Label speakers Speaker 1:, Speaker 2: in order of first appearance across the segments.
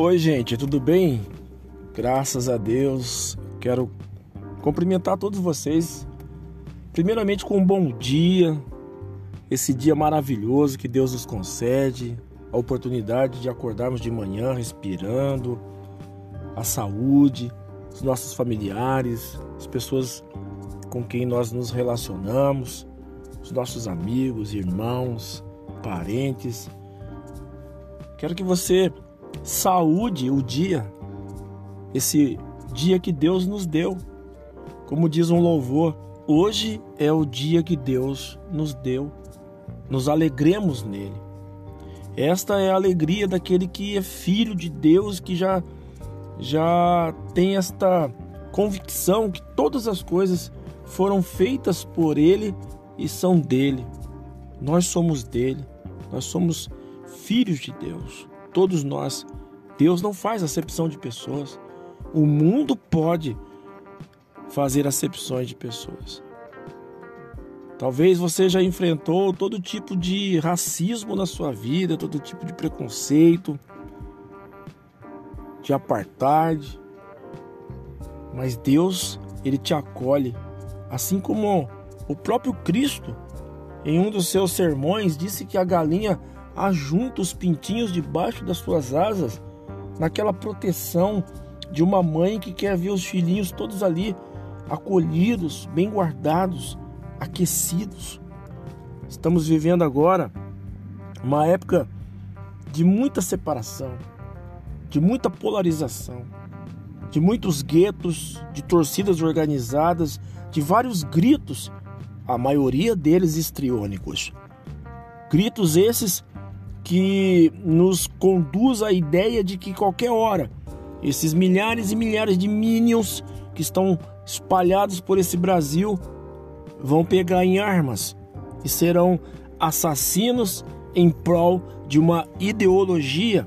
Speaker 1: Oi, gente, tudo bem? Graças a Deus. Quero cumprimentar todos vocês. Primeiramente com um bom dia, esse dia maravilhoso que Deus nos concede, a oportunidade de acordarmos de manhã respirando, a saúde, os nossos familiares, as pessoas com quem nós nos relacionamos, os nossos amigos, irmãos, parentes. Quero que você saúde o dia, esse dia que Deus nos deu. Como diz um louvor, hoje é o dia que Deus nos deu. Nos alegremos nele. Esta é a alegria daquele que é filho de Deus, que já já tem esta convicção que todas as coisas foram feitas por ele e são dele. Nós somos dele. Nós somos filhos de Deus. Todos nós. Deus não faz acepção de pessoas. O mundo pode fazer acepções de pessoas. Talvez você já enfrentou todo tipo de racismo na sua vida, todo tipo de preconceito, de apartheid. Mas Deus, ele te acolhe, assim como o próprio Cristo, em um dos seus sermões, disse que a galinha ajunta os pintinhos debaixo das suas asas, naquela proteção de uma mãe que quer ver os filhinhos todos ali acolhidos, bem guardados, aquecidos. Estamos vivendo agora uma época de muita separação, de muita polarização, de muitos guetos, de torcidas organizadas, de vários gritos, a maioria deles histriônicos. Gritos esses que nos conduz à ideia de que qualquer hora esses milhares e milhares de minions que estão espalhados por esse Brasil vão pegar em armas e serão assassinos em prol de uma ideologia,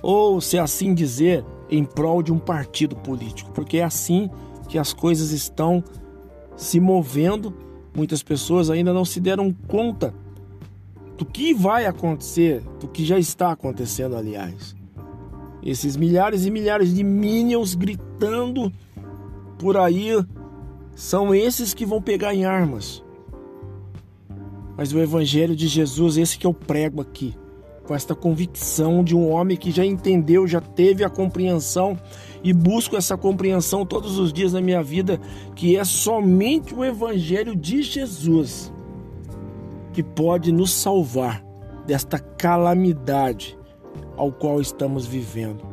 Speaker 1: ou se assim dizer, em prol de um partido político, porque é assim que as coisas estão se movendo. Muitas pessoas ainda não se deram conta do que vai acontecer, do que já está acontecendo, aliás. Esses milhares e milhares de minions gritando por aí são esses que vão pegar em armas. Mas o evangelho de Jesus, esse que eu prego aqui, com esta convicção de um homem que já entendeu, já teve a compreensão e busco essa compreensão todos os dias na minha vida, que é somente o evangelho de Jesus que pode nos salvar desta calamidade ao qual estamos vivendo,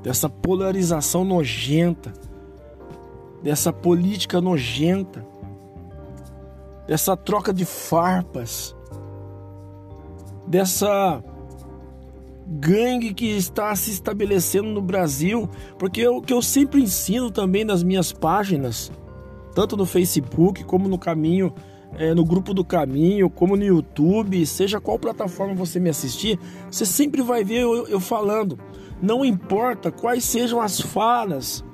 Speaker 1: dessa polarização nojenta, dessa política nojenta, dessa troca de farpas, dessa gangue que está se estabelecendo no Brasil, porque o que eu sempre ensino também nas minhas páginas, tanto no Facebook como no caminho, é, no grupo do caminho, como no YouTube, seja qual plataforma você me assistir, você sempre vai ver eu, eu falando. Não importa quais sejam as falas,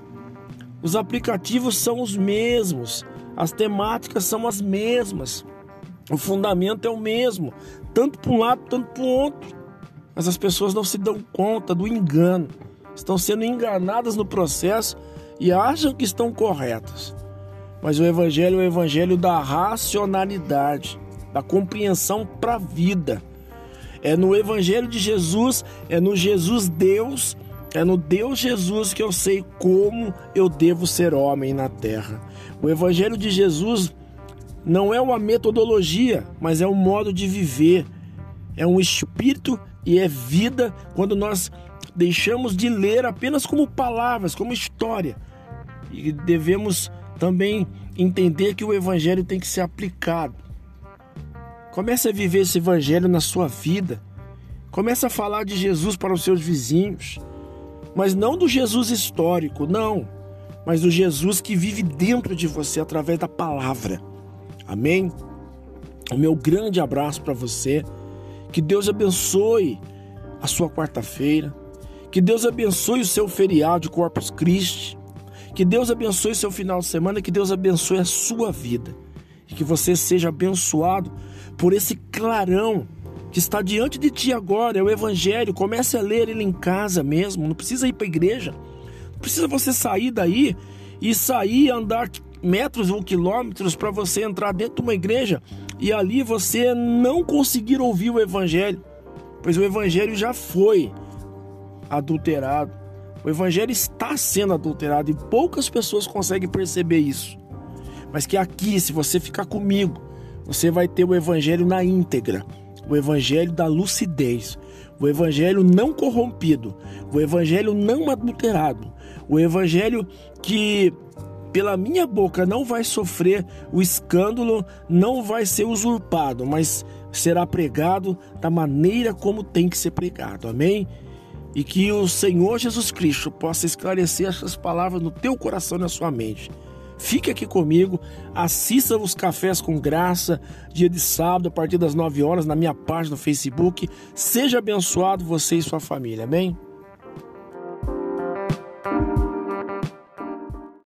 Speaker 1: os aplicativos são os mesmos, as temáticas são as mesmas, o fundamento é o mesmo, tanto para um lado, tanto para o outro. Mas as pessoas não se dão conta do engano, estão sendo enganadas no processo e acham que estão corretas. Mas o Evangelho é o Evangelho da racionalidade, da compreensão para a vida. É no Evangelho de Jesus, é no Jesus Deus, é no Deus Jesus que eu sei como eu devo ser homem na terra. O Evangelho de Jesus não é uma metodologia, mas é um modo de viver, é um espírito e é vida quando nós deixamos de ler apenas como palavras, como história. E devemos também entender que o evangelho tem que ser aplicado. Comece a viver esse evangelho na sua vida. Comece a falar de Jesus para os seus vizinhos, mas não do Jesus histórico, não, mas do Jesus que vive dentro de você através da palavra. Amém? O meu grande abraço para você. Que Deus abençoe a sua quarta-feira. Que Deus abençoe o seu feriado de Corpus Christi. Que Deus abençoe seu final de semana. Que Deus abençoe a sua vida. E que você seja abençoado por esse clarão que está diante de ti agora, é o Evangelho. Comece a ler ele em casa mesmo, não precisa ir para a igreja. Não precisa você sair daí e sair andar metros ou quilômetros para você entrar dentro de uma igreja e ali você não conseguir ouvir o Evangelho, pois o Evangelho já foi adulterado. O Evangelho está sendo adulterado e poucas pessoas conseguem perceber isso. Mas que aqui, se você ficar comigo, você vai ter o Evangelho na íntegra, o Evangelho da lucidez, o Evangelho não corrompido, o Evangelho não adulterado, o Evangelho que pela minha boca não vai sofrer o escândalo, não vai ser usurpado, mas será pregado da maneira como tem que ser pregado. Amém? E que o Senhor Jesus Cristo possa esclarecer essas palavras no teu coração e na sua mente. Fique aqui comigo, assista os Cafés com Graça, dia de sábado, a partir das 9 horas, na minha página no Facebook. Seja abençoado você e sua família. Amém?